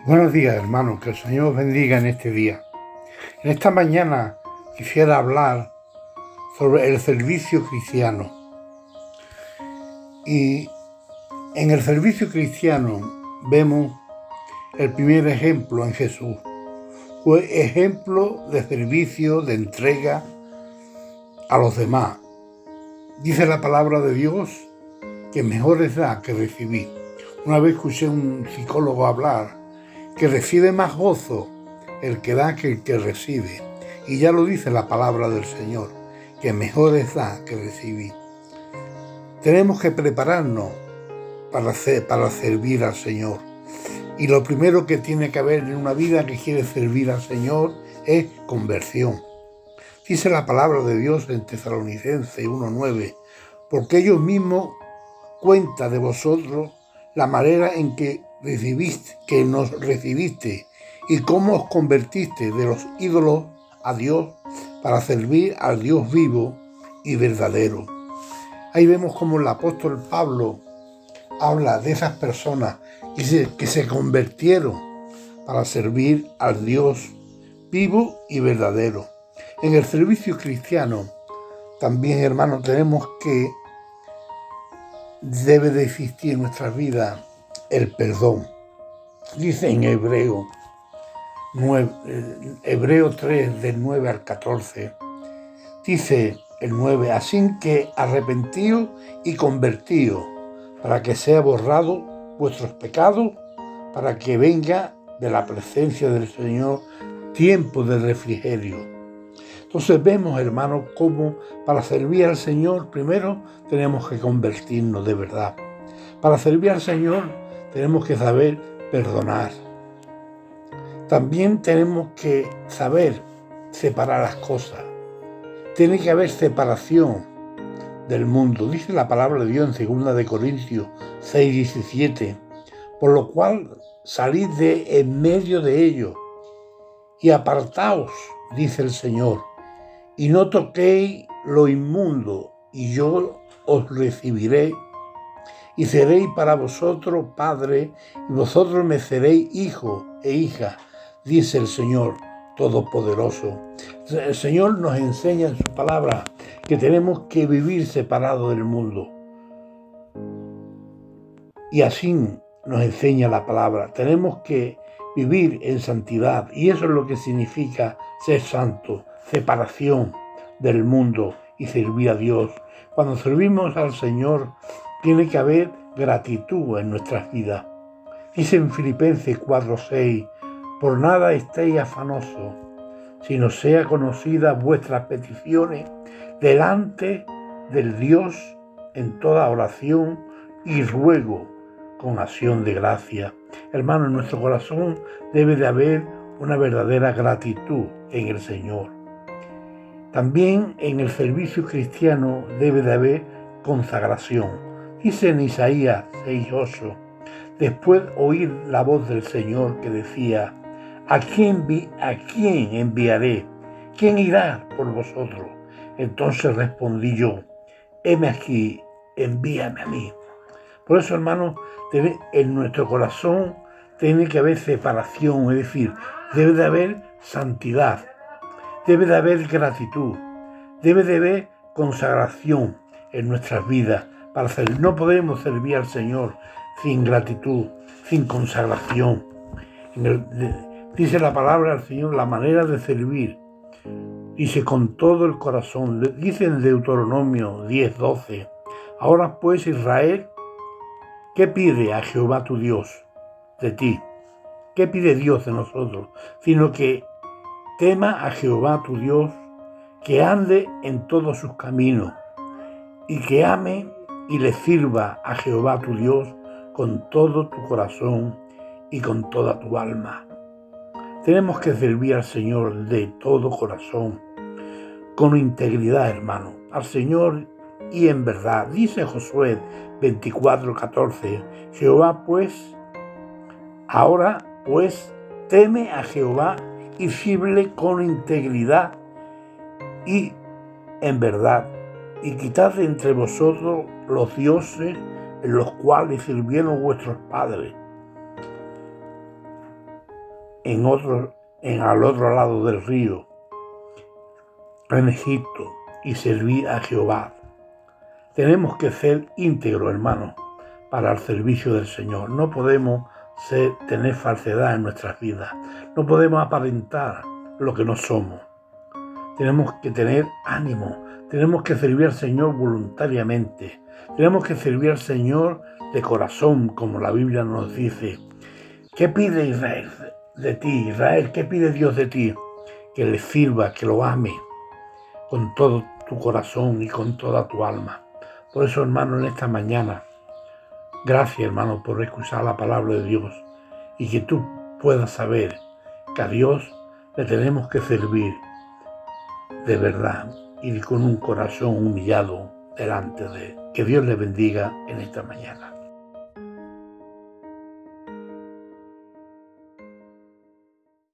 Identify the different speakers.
Speaker 1: Buenos días hermanos, que el Señor os bendiga en este día. En esta mañana quisiera hablar sobre el servicio cristiano. Y en el servicio cristiano vemos el primer ejemplo en Jesús. Fue ejemplo de servicio, de entrega a los demás. Dice la palabra de Dios que mejor es dar que recibir. Una vez escuché a un psicólogo hablar que recibe más gozo el que da que el que recibe. Y ya lo dice la palabra del Señor, que mejor es dar que recibir. Tenemos que prepararnos para, para servir al Señor. Y lo primero que tiene que haber en una vida que quiere servir al Señor es conversión. Dice la palabra de Dios en Tesalonicense 1.9, porque ellos mismos cuenta de vosotros la manera en que recibiste, que nos recibiste y cómo os convertiste de los ídolos a Dios para servir al Dios vivo y verdadero. Ahí vemos como el apóstol Pablo habla de esas personas que se, que se convirtieron para servir al Dios vivo y verdadero. En el servicio cristiano también, hermanos, tenemos que debe de existir en nuestra vida el perdón. Dice en Hebreo, 9, eh, Hebreo 3 del 9 al 14, dice el 9, así que arrepentido y convertido para que sea borrado vuestros pecados, para que venga de la presencia del Señor tiempo de refrigerio. Entonces vemos, hermanos, cómo para servir al Señor primero tenemos que convertirnos de verdad. Para servir al Señor tenemos que saber perdonar. También tenemos que saber separar las cosas. Tiene que haber separación del mundo. Dice la palabra de Dios en 2 de Corintios 6, 17. Por lo cual salid de en medio de ellos y apartaos, dice el Señor, y no toquéis lo inmundo, y yo os recibiré y seréis para vosotros padre, y vosotros me seréis hijo e hija, dice el Señor Todopoderoso. El Señor nos enseña en su palabra que tenemos que vivir separados del mundo. Y así nos enseña la palabra. Tenemos que vivir en santidad. Y eso es lo que significa ser santo, separación del mundo y servir a Dios. Cuando servimos al Señor, tiene que haber gratitud en nuestras vidas. Dice en Filipenses 4:6, por nada estéis afanosos, sino sea conocida vuestras peticiones delante del Dios en toda oración y ruego con acción de gracia. Hermano, en nuestro corazón debe de haber una verdadera gratitud en el Señor. También en el servicio cristiano debe de haber consagración Dice en Isaías 6:8, después oír la voz del Señor que decía, ¿a quién, ¿a quién enviaré? ¿Quién irá por vosotros? Entonces respondí yo, heme aquí, envíame a mí. Por eso, hermano, en nuestro corazón tiene que haber separación, es decir, debe de haber santidad, debe de haber gratitud, debe de haber consagración en nuestras vidas No podemos servir al Señor sin gratitud, sin consagración. dice la palabra del Señor, la manera de servir. Dice con todo el corazón. Dice en Deuteronomio 10, 12. Ahora pues Israel, ¿qué pide a Jehová tu Dios de ti? ¿Qué pide Dios de nosotros? Sino que tema a Jehová tu Dios, que ande en todos sus caminos y que ame y le sirva a Jehová tu Dios con todo tu corazón y con toda tu alma. Tenemos que servir al Señor de todo corazón, con integridad, hermano, al Señor y en verdad. Dice Josué 24:14, Jehová pues, ahora pues, teme a Jehová y sirve con integridad y en verdad y quitad entre vosotros los dioses en los cuales sirvieron vuestros padres. en otro, en al otro lado del río, en Egipto, y servir a Jehová. Tenemos que ser íntegros, hermanos, para el servicio del Señor. No podemos tener falsedad en nuestras vidas. No podemos aparentar lo que no somos. Tenemos que tener ánimo. Tenemos que servir al Señor voluntariamente. Tenemos que servir al Señor de corazón, como la Biblia nos dice. ¿Qué pide Israel de ti? Israel, ¿qué pide Dios de ti? Que le sirva, que lo ame con todo tu corazón y con toda tu alma. Por eso, hermano, en esta mañana, gracias, hermano, por escuchar la palabra de Dios y que tú puedas saber que a Dios le tenemos que servir de verdad y con un corazón humillado delante de Que Dios le bendiga en esta mañana.